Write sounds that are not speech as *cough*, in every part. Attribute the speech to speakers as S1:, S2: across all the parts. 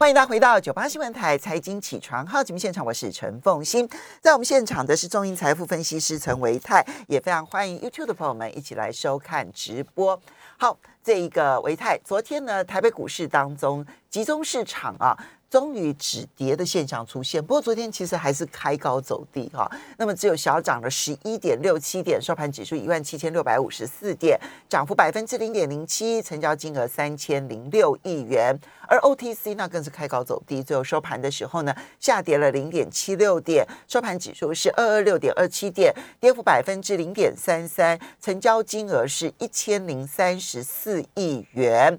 S1: 欢迎大家回到九八新闻台财经起床号节目现场，我是陈凤欣，在我们现场的是中银财富分析师陈维泰，也非常欢迎 YouTube 的朋友们一起来收看直播。好，这一个维泰，昨天呢，台北股市当中集中市场啊。终于止跌的现象出现，不过昨天其实还是开高走低哈，那么只有小涨了十一点六七点，收盘指数一万七千六百五十四点，涨幅百分之零点零七，成交金额三千零六亿元，而 OTC 那更是开高走低，最后收盘的时候呢，下跌了零点七六点，收盘指数是二二六点二七点，跌幅百分之零点三三，成交金额是一千零三十四亿元，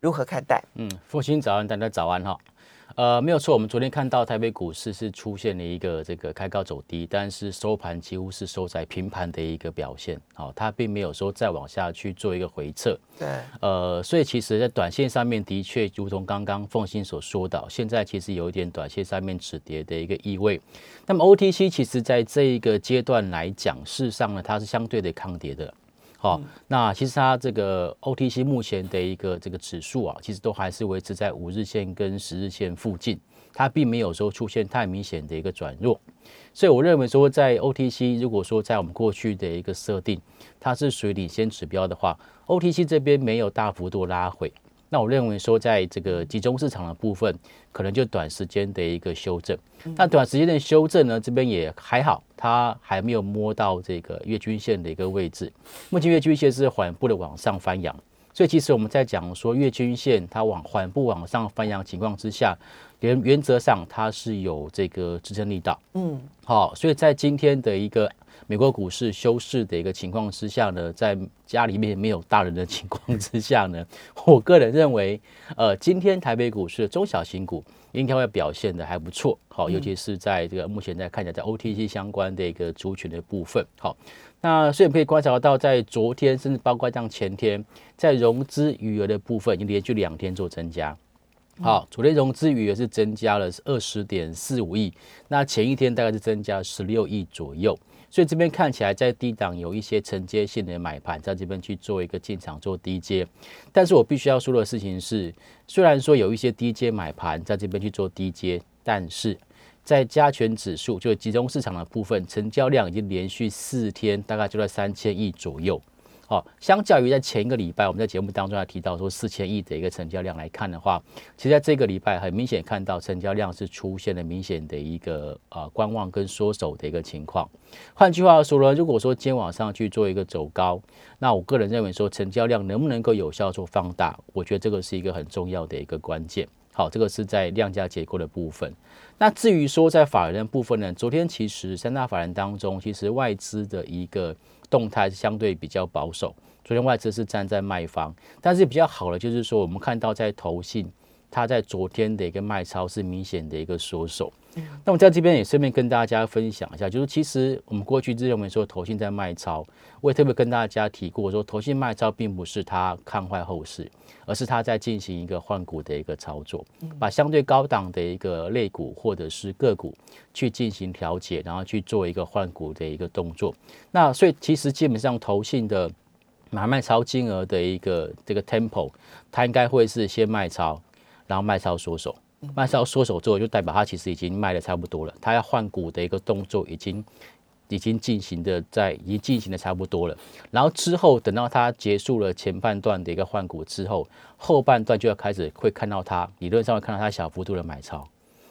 S1: 如何看待？
S2: 嗯，复兴早安，大家早安哈。呃，没有错，我们昨天看到台北股市是出现了一个这个开高走低，但是收盘几乎是收在平盘的一个表现，好，它并没有说再往下去做一个回撤。
S1: 对，
S2: 呃，所以其实，在短线上面的确，如同刚刚凤欣所说到，现在其实有一点短线上面止跌的一个意味。那么 OTC 其实在这一个阶段来讲，事实上呢，它是相对的抗跌的。好，那其实它这个 OTC 目前的一个这个指数啊，其实都还是维持在五日线跟十日线附近，它并没有说出现太明显的一个转弱，所以我认为说，在 OTC 如果说在我们过去的一个设定，它是属于领先指标的话，OTC 这边没有大幅度拉回。那我认为说，在这个集中市场的部分，可能就短时间的一个修正。那短时间的修正呢，这边也还好，它还没有摸到这个月均线的一个位置。目前月均线是缓步的往上翻扬，所以其实我们在讲说月均线它往缓步往上翻扬情况之下，原原则上它是有这个支撑力道。嗯，好，所以在今天的一个。美国股市休市的一个情况之下呢，在家里面没有大人的情况之下呢，*laughs* 我个人认为，呃，今天台北股市的中小型股应该会表现的还不错，好，尤其是在这个目前在看起来在 OTC 相关的一个族群的部分，好，那所以可以观察到，在昨天甚至包括像前天，在融资余额的部分已经连续两天做增加，好，昨天融资余额是增加了二十点四五亿，那前一天大概是增加十六亿左右。所以这边看起来在低档有一些承接性的买盘，在这边去做一个进场做低阶，但是我必须要说的事情是，虽然说有一些低阶买盘在这边去做低阶，但是在加权指数就集中市场的部分，成交量已经连续四天大概就在三千亿左右。好，相较于在前一个礼拜，我们在节目当中还提到说四千亿的一个成交量来看的话，其实在这个礼拜很明显看到成交量是出现了明显的一个呃观望跟缩手的一个情况。换句话说呢，如果说今天晚上去做一个走高，那我个人认为说成交量能不能够有效做放大，我觉得这个是一个很重要的一个关键。好，这个是在量价结构的部分。那至于说在法人部分呢，昨天其实三大法人当中，其实外资的一个。动态相对比较保守，昨天外资是站在卖方，但是比较好的就是说，我们看到在投信，它在昨天的一个卖超是明显的一个缩手。那我在这边也顺便跟大家分享一下，就是其实我们过去认为说投信在卖超，我也特别跟大家提过说，投信卖超并不是它看坏后市，而是它在进行一个换股的一个操作，把相对高档的一个类股或者是个股去进行调节，然后去做一个换股的一个动作。那所以其实基本上投信的买卖超金额的一个这个 tempo，它应该会是先卖超，然后卖超缩手。卖超缩手之后，就代表它其实已经卖的差不多了。它要换股的一个动作已经已经进行的在已经进行的差不多了。然后之后等到它结束了前半段的一个换股之后，后半段就要开始会看到它理论上会看到它小幅度的买超，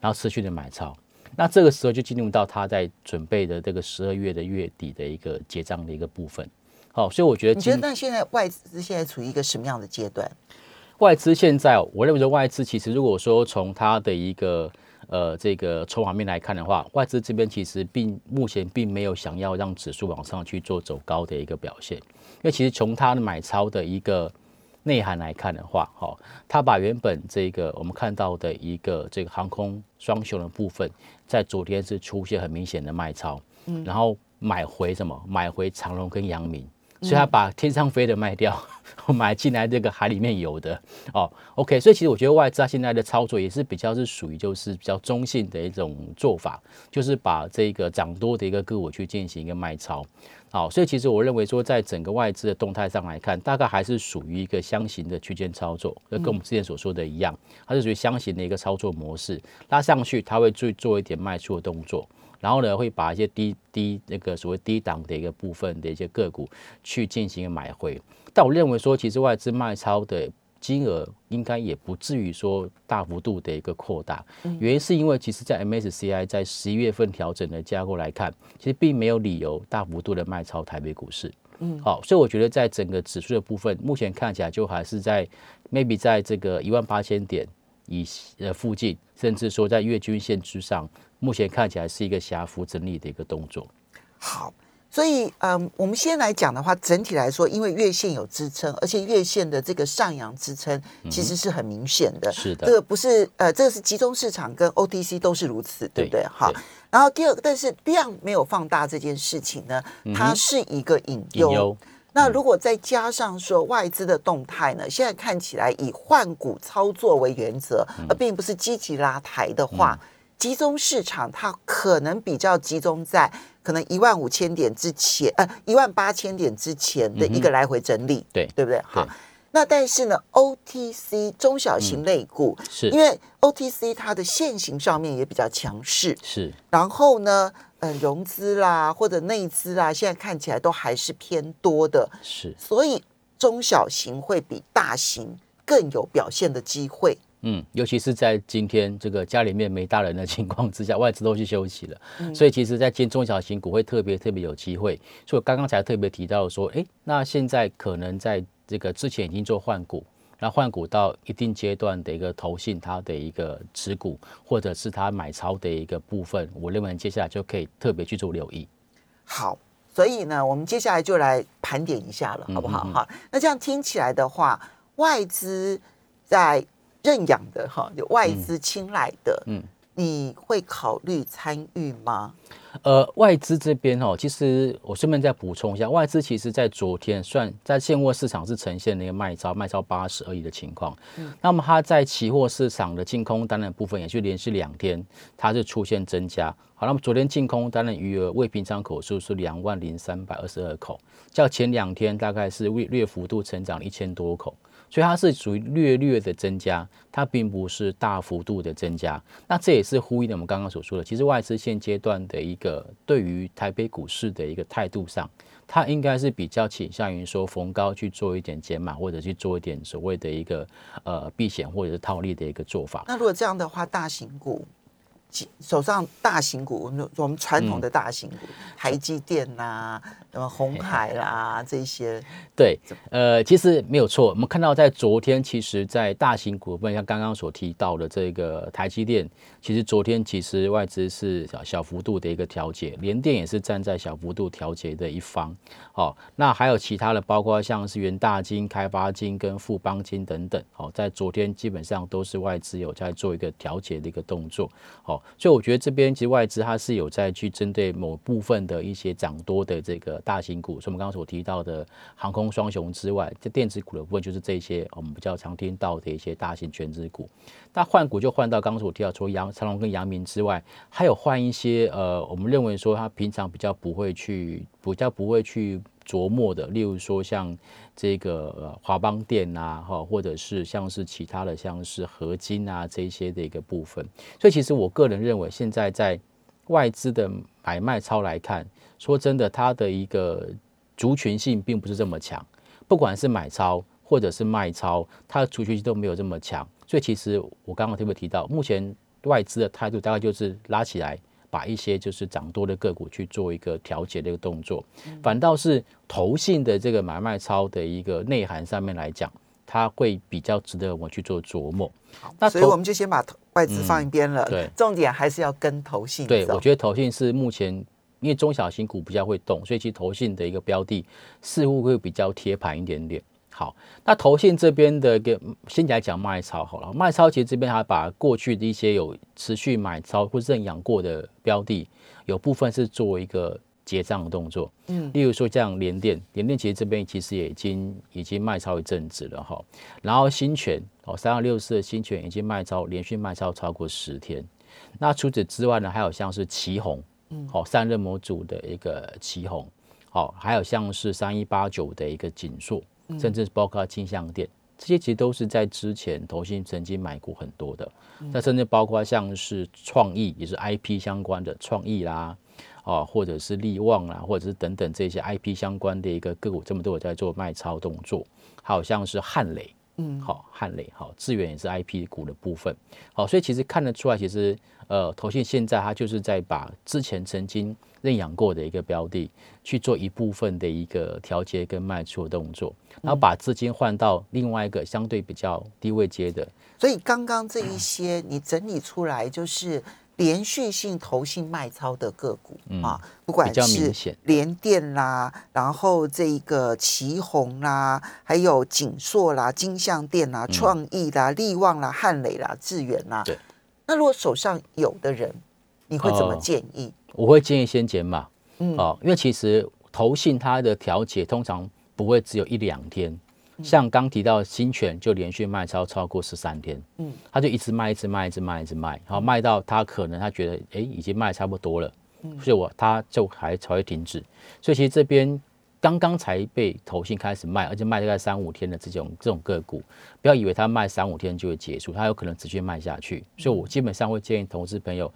S2: 然后持续的买超。那这个时候就进入到它在准备的这个十二月的月底的一个结账的一个部分。好，所以我觉得
S1: 你觉得那现在外资现在处于一个什么样的阶段？
S2: 外资现在，我认为说外资其实如果说从它的一个呃这个筹码面来看的话，外资这边其实并目前并没有想要让指数往上去做走高的一个表现，因为其实从它的买超的一个内涵来看的话，哈，它把原本这个我们看到的一个这个航空双雄的部分，在昨天是出现很明显的卖超，嗯，然后买回什么？买回长隆跟阳明。所以他把天上飞的卖掉，*laughs* 买进来这个海里面游的哦。OK，所以其实我觉得外资它现在的操作也是比较是属于就是比较中性的一种做法，就是把这个涨多的一个个股去进行一个卖超。好，所以其实我认为说，在整个外资的动态上来看，大概还是属于一个箱型的区间操作，那跟我们之前所说的一样，它是属于箱型的一个操作模式，拉上去它会去做一点卖出的动作，然后呢会把一些低低那个所谓低档的一个部分的一些个股去进行买回，但我认为说，其实外资卖超的。金额应该也不至于说大幅度的一个扩大，原因是因为其实，在 MSCI 在十一月份调整的架构来看，其实并没有理由大幅度的卖超台北股市。嗯，好，所以我觉得在整个指数的部分，目前看起来就还是在 maybe 在这个一万八千点以呃附近，甚至说在月均线之上，目前看起来是一个狭幅整理的一个动作。
S1: 好。所以，嗯，我们先来讲的话，整体来说，因为月线有支撑，而且月线的这个上扬支撑其实是很明显的。
S2: 是的，
S1: 这个不是呃，这个是集中市场跟 OTC 都是如此，对不对？好，然后第二个，但是量没有放大这件事情呢，它是一个隐忧。那如果再加上说外资的动态呢，现在看起来以换股操作为原则，而并不是积极拉抬的话。集中市场，它可能比较集中在可能一万五千点之前，呃，一万八千点之前的一个来回整理，
S2: 对
S1: 对不对？好，那但是呢，OTC 中小型类股，
S2: 是
S1: 因为 OTC 它的现行上面也比较强势，
S2: 是。
S1: 然后呢，呃，融资啦或者内资啦，现在看起来都还是偏多的，
S2: 是。
S1: 所以中小型会比大型更有表现的机会。
S2: 嗯，尤其是在今天这个家里面没大人的情况之下，*laughs* 外资都去休息了，所以其实，在今中小型股会特别特别有机会。所以刚刚才特别提到说，哎，那现在可能在这个之前已经做换股，那换股到一定阶段的一个投信它的一个持股，或者是它买超的一个部分，我认为接下来就可以特别去做留意。
S1: 好，所以呢，我们接下来就来盘点一下了，好不好？哈，那这样听起来的话，外资在。认养的哈，就外资青睐的，嗯，你会考虑参与吗？
S2: 呃，外资这边哦，其实我顺便再补充一下，外资其实在昨天算在现货市场是呈现那个卖超，卖超八十而已的情况。嗯，那么它在期货市场的净空单的部分，也是连续两天它是出现增加。好，那么昨天净空单的余额未平仓口数是两万零三百二十二口，较前两天大概是略略幅度成长一千多口。所以它是属于略略的增加，它并不是大幅度的增加。那这也是呼应了我们刚刚所说的，其实外资现阶段的一个对于台北股市的一个态度上，它应该是比较倾向于说逢高去做一点减码，或者去做一点所谓的一个呃避险或者是套利的一个做法。
S1: 那如果这样的话，大型股。手上大型股，我们传统的大型股，台积电呐，什么红海啦这些。
S2: 对，呃，其实没有错。我们看到在昨天，其实，在大型股份，像刚刚所提到的这个台积电，其实昨天其实外资是小小幅度的一个调节，联电也是站在小幅度调节的一方。哦，那还有其他的，包括像是元大金、开发金跟富邦金等等。哦，在昨天基本上都是外资有在做一个调节的一个动作。哦。所以我觉得这边其实外资它是有在去针对某部分的一些涨多的这个大型股，所以我们刚刚所提到的航空双雄之外，这电子股的部分就是这些我们比较常听到的一些大型全资股。那换股就换到刚刚所提到除了杨长隆跟杨明之外，还有换一些呃，我们认为说它平常比较不会去比较不会去。琢磨的，例如说像这个呃华邦电啊，哈，或者是像是其他的，像是合金啊这些的一个部分。所以其实我个人认为，现在在外资的买卖超来看，说真的，它的一个族群性并不是这么强。不管是买超或者是卖超，它的族群性都没有这么强。所以其实我刚刚特别提到，目前外资的态度大概就是拉起来。把一些就是涨多的个股去做一个调节的一个动作，反倒是投信的这个买卖超的一个内涵上面来讲，它会比较值得我们去做琢磨。
S1: 那所以我们就先把外资放一边了，
S2: 对，
S1: 重点还是要跟投信。
S2: 对，我觉得投信是目前因为中小型股比较会动，所以其实投信的一个标的似乎会比较贴盘一点点。好，那投信这边的个先来讲卖超好了，卖超其实这边还把过去的一些有持续买超或认养过的标的，有部分是做一个结账的动作。嗯，例如说像联电，联电其实这边其实也已经已经卖超一阵子了哈。然后新权哦，三二六四的新权已经卖超，连续卖超超过十天。那除此之外呢，还有像是旗宏，嗯，好散热模组的一个旗宏，好，还有像是三一八九的一个锦硕，甚至包括金相店。这些其实都是在之前投信曾经买过很多的，那甚至包括像是创意，也是 IP 相关的创意啦，啊，或者是利旺啦，或者是等等这些 IP 相关的一个个股，这么多有在做卖超动作，还有像是汉磊，嗯，好汉磊，好智远也是 IP 股的部分，好，所以其实看得出来，其实呃，投信现在它就是在把之前曾经。认养过的一个标的去做一部分的一个调节跟卖出的动作，然后把资金换到另外一个相对比较低位接的。
S1: 所以刚刚这一些你整理出来就是连续性投信卖超的个股啊，不管是联电啦，然后这个旗宏啦，还有景硕啦、金相电啦、创意啦、力旺啦、汉磊啦、致远啦。
S2: 对。
S1: 那如果手上有的人，你会怎么建议？
S2: 我会建议先减码，嗯，哦，因为其实投信它的调节通常不会只有一两天，像刚提到新权就连续卖超超过十三天，嗯，他就一直卖，一直卖，一直卖，一直卖，然后卖到他可能他觉得哎已经卖差不多了，嗯，所以我他就还才会停止，所以其实这边刚刚才被投信开始卖，而且卖大概三五天的这种这种个股，不要以为他卖三五天就会结束，他有可能持续卖下去，所以我基本上会建议投资朋友。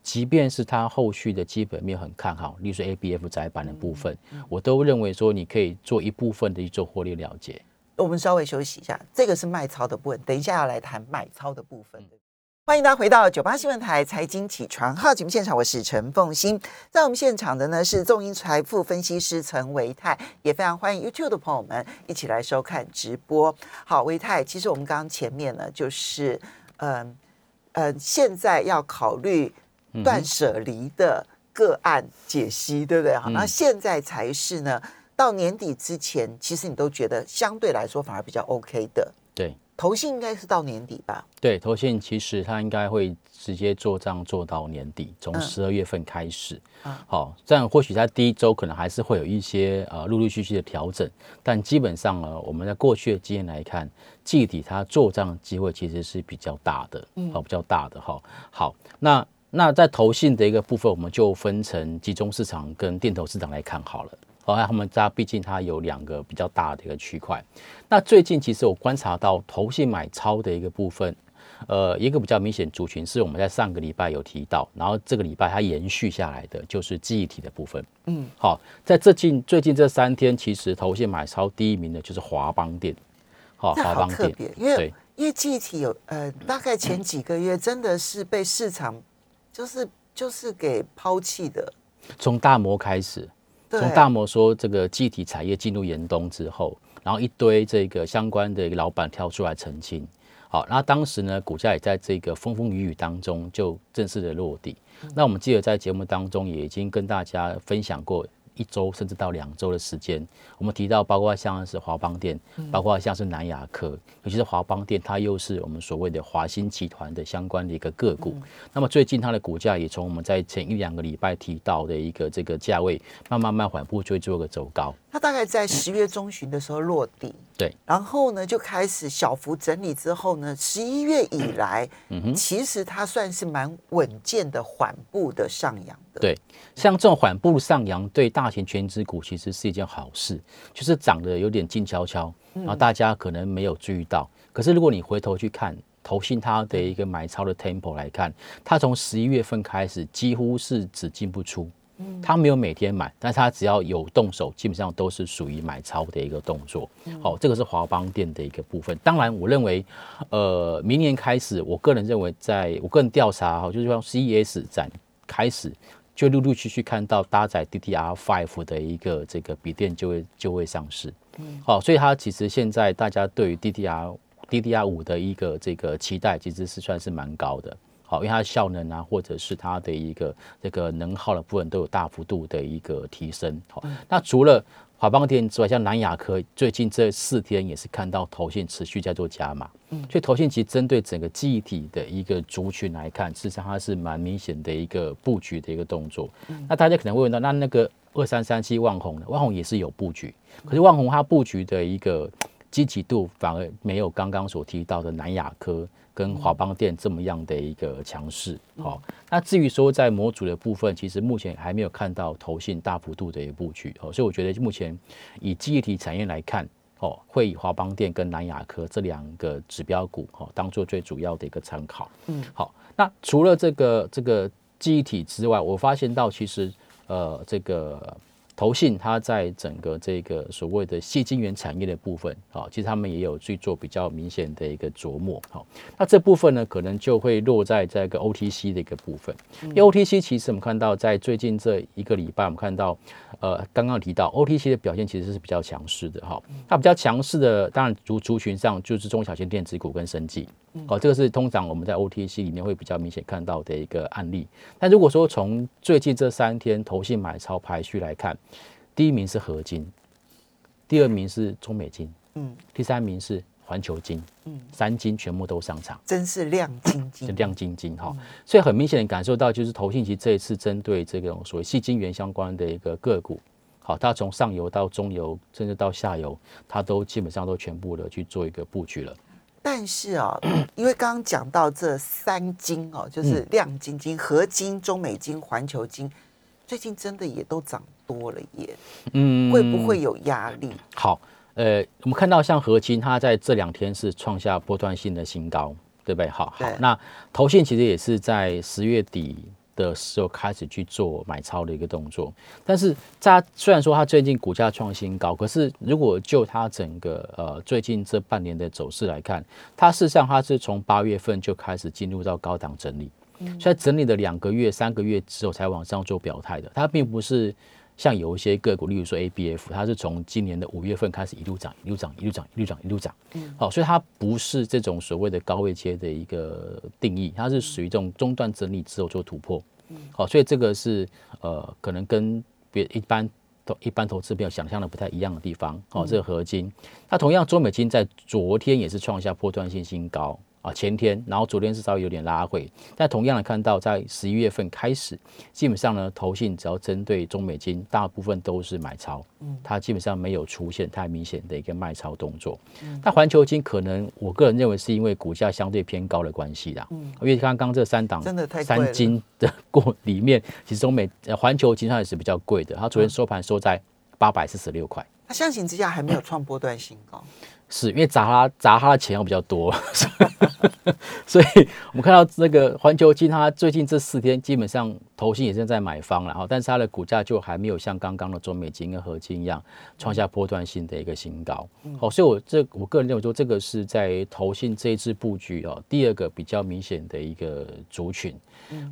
S2: 即便是它后续的基本面很看好，例如说 A B F 窄板的部分，我都认为说你可以做一部分的去做获利了结。
S1: 我们稍微休息一下，这个是卖超的部分，等一下要来谈买超的部分。欢迎大家回到九八新闻台财经起床号节目现场，我是陈凤欣，在我们现场的呢是众英财富分析师陈维泰，也非常欢迎 YouTube 的朋友们一起来收看直播。好，维泰，其实我们刚刚前面呢就是嗯嗯，现在要考虑。断舍离的个案解析，对不对？好，那现在才是呢。到年底之前，其实你都觉得相对来说反而比较 OK 的。
S2: 对，
S1: 投信应该是到年底吧？
S2: 对，投信其实它应该会直接做账做到年底，从十二月份开始。好，这样或许在第一周可能还是会有一些呃陆陆续续的调整，但基本上呢，我们在过去的经验来看，季底它做账机会其实是比较大的，好，比较大的哈。好，那。那在投信的一个部分，我们就分成集中市场跟电投市场来看好了。好，他们家毕竟它有两个比较大的一个区块。那最近其实我观察到投信买超的一个部分，呃，一个比较明显族群是我们在上个礼拜有提到，然后这个礼拜它延续下来的就是记忆体的部分。嗯，好，在最近最近这三天，其实投信买超第一名的就是华邦电。
S1: 好，华邦电，因为因为记忆体有呃，大概前几个月真的是被市场。就是就是给抛弃的，
S2: 从大摩开始，从大摩说这个集体产业进入严冬之后，然后一堆这个相关的一个老板跳出来澄清，好，那当时呢股价也在这个风风雨雨当中就正式的落地。那我们记得在节目当中也已经跟大家分享过。一周甚至到两周的时间，我们提到包括像是华邦电，包括像是南亚科，尤其是华邦电，它又是我们所谓的华兴集团的相关的一个个股。那么最近它的股价也从我们在前一两个礼拜提到的一个这个价位，慢慢慢缓步追做个走高。
S1: 它大概在十月中旬的时候落地，
S2: 对，
S1: 然后呢就开始小幅整理之后呢，十一月以来，嗯哼，其实它算是蛮稳健的缓步的上扬的。
S2: 对，像这种缓步上扬，对大型全资股其实是一件好事，就是涨得有点静悄悄，然后大家可能没有注意到。可是如果你回头去看投信它的一个买超的 tempo 来看，它从十一月份开始几乎是只进不出。他没有每天买，但是他只要有动手，基本上都是属于买超的一个动作。好，这个是华邦店的一个部分。当然，我认为，呃，明年开始，我个人认为，在我个人调查哈，就是说 CES 展开始，就陆陆续续看到搭载 DDR Five 的一个这个笔电就会就会上市。嗯，好，所以它其实现在大家对于 DDR DDR 五的一个这个期待，其实是算是蛮高的。好，因为它的效能啊，或者是它的一个这个能耗的部分都有大幅度的一个提升。好，那除了华邦电之外，像南亚科最近这四天也是看到头线持续在做加码，嗯，所以头线其实针对整个记忆体的一个族群来看，事实上它是蛮明显的一个布局的一个动作。那大家可能会问到，那那个二三三七万红呢万红也是有布局，可是万红它布局的一个积极度反而没有刚刚所提到的南亚科。跟华邦电这么样的一个强势，好，那至于说在模组的部分，其实目前还没有看到投信大幅度的一个布局，哦，所以我觉得目前以记忆体产业来看，哦，会以华邦电跟南亚科这两个指标股，哦，当做最主要的一个参考，嗯，好，那除了这个这个记忆体之外，我发现到其实呃这个。投信它在整个这个所谓的细晶圆产业的部分，啊，其实他们也有去做比较明显的一个琢磨，好，那这部分呢，可能就会落在这个 OTC 的一个部分。因为 OTC 其实我们看到在最近这一个礼拜，我们看到，呃，刚刚提到 OTC 的表现其实是比较强势的，哈，它比较强势的，当然族族群上就是中小型电子股跟生技。哦，这个是通常我们在 OTC 里面会比较明显看到的一个案例。但如果说从最近这三天投信买超排序来看，第一名是合金，第二名是中美金，嗯，第三名是环球金，嗯，三金全部都上场，
S1: 真是亮晶晶，
S2: 亮晶晶哈。所以很明显的感受到，就是投信其实这一次针对这种所谓细晶圆相关的一个个股，好，它从上游到中游，甚至到下游，它都基本上都全部的去做一个布局了。
S1: 但是啊，因为刚刚讲到这三金哦，就是亮晶晶、合金、中美金、环球金，最近真的也都涨多了耶。嗯，会不会有压力？
S2: 好，呃，我们看到像合金，它在这两天是创下波段性的新高，对不对？好，好，那投信其实也是在十月底。的时候开始去做买超的一个动作，但是它虽然说它最近股价创新高，可是如果就它整个呃最近这半年的走势来看，它事实上它是从八月份就开始进入到高档整理，所以整理了两个月、三个月之后才往上做表态的，它并不是。像有一些个股，例如说 A B F，它是从今年的五月份开始一路涨，一路涨，一路涨，一路涨，一路涨。嗯，好，所以它不是这种所谓的高位阶的一个定义，它是属于这种中段整理之后做突破。嗯，好，所以这个是呃，可能跟别一般投一般投资朋友想象的不太一样的地方。好，这个合金，那同样中美金在昨天也是创下破断性新高。啊，前天，然后昨天是稍微有点拉回，但同样的看到，在十一月份开始，基本上呢，投信只要针对中美金，大部分都是买超，嗯，它基本上没有出现太明显的一个卖超动作。嗯，那环球金可能，我个人认为是因为股价相对偏高的关系啦，嗯，因为刚刚这三档
S1: 真的太
S2: 三金的过里面，其实中美环球金它也是比较贵的，它昨天收盘收在八百四十六块，
S1: 它相形之下还没有创波段新高。
S2: 是因为砸他砸他的钱要比较多，所以 *laughs* 我们看到那个环球金，他最近这四天基本上投信也正在买方了哈，但是它的股价就还没有像刚刚的中美金跟合金一样创下波段性的一个新高。好，所以我这我个人认为说，这个是在投信这一次布局哦，第二个比较明显的一个族群。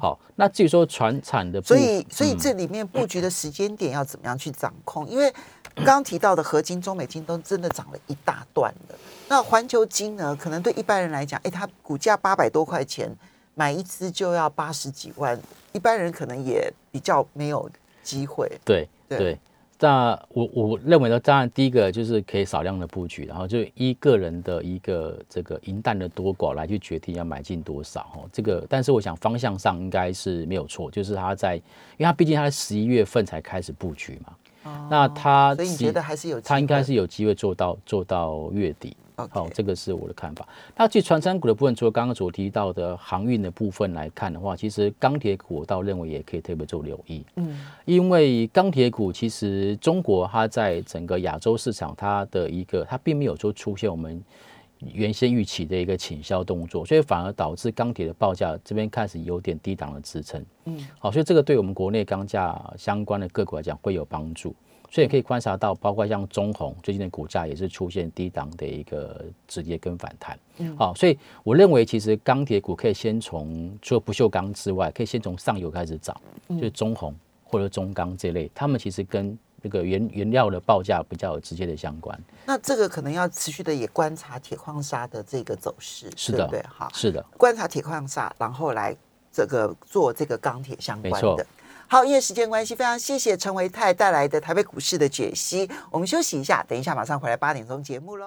S2: 好，那至于说船产的，
S1: 所以所以这里面布局的时间点要怎么样去掌控？因为刚刚提到的合金、中美金都真的涨了一大段了。那环球金呢？可能对一般人来讲，哎，它股价八百多块钱，买一支就要八十几万，一般人可能也比较没有机会。
S2: 对对。那我我认为呢，当然第一个就是可以少量的布局，然后就依个人的一个这个银弹的多寡来去决定要买进多少哈。这个，但是我想方向上应该是没有错，就是他在，因为他毕竟他在十一月份才开始布局嘛。哦。那他
S1: 所以你觉得还是有
S2: 他应该是有机会做到做到月底。好，这个是我的看法。那据传山股的部分，除了刚刚所提到的航运的部分来看的话，其实钢铁股我倒认为也可以特别做留意。嗯，因为钢铁股其实中国它在整个亚洲市场，它的一个它并没有说出现我们原先预期的一个倾销动作，所以反而导致钢铁的报价这边开始有点低档的支撑。嗯，好，所以这个对我们国内钢价相关的个股来讲会有帮助。所以可以观察到，包括像中红最近的股价也是出现低档的一个止跌跟反弹。嗯，好，所以我认为其实钢铁股可以先从除了不锈钢之外，可以先从上游开始找，就是中红或者中钢这类，他们其实跟那个原原料的报价比较有直接的相关。
S1: 那这个可能要持续的也观察铁矿砂的这个走势，
S2: 是的，
S1: 对，好，
S2: 是的，
S1: 观察铁矿砂，然后来这个做这个钢铁相关
S2: 没错
S1: 的。好，因为时间关系，非常谢谢陈维泰带来的台北股市的解析。我们休息一下，等一下马上回来八点钟节目喽。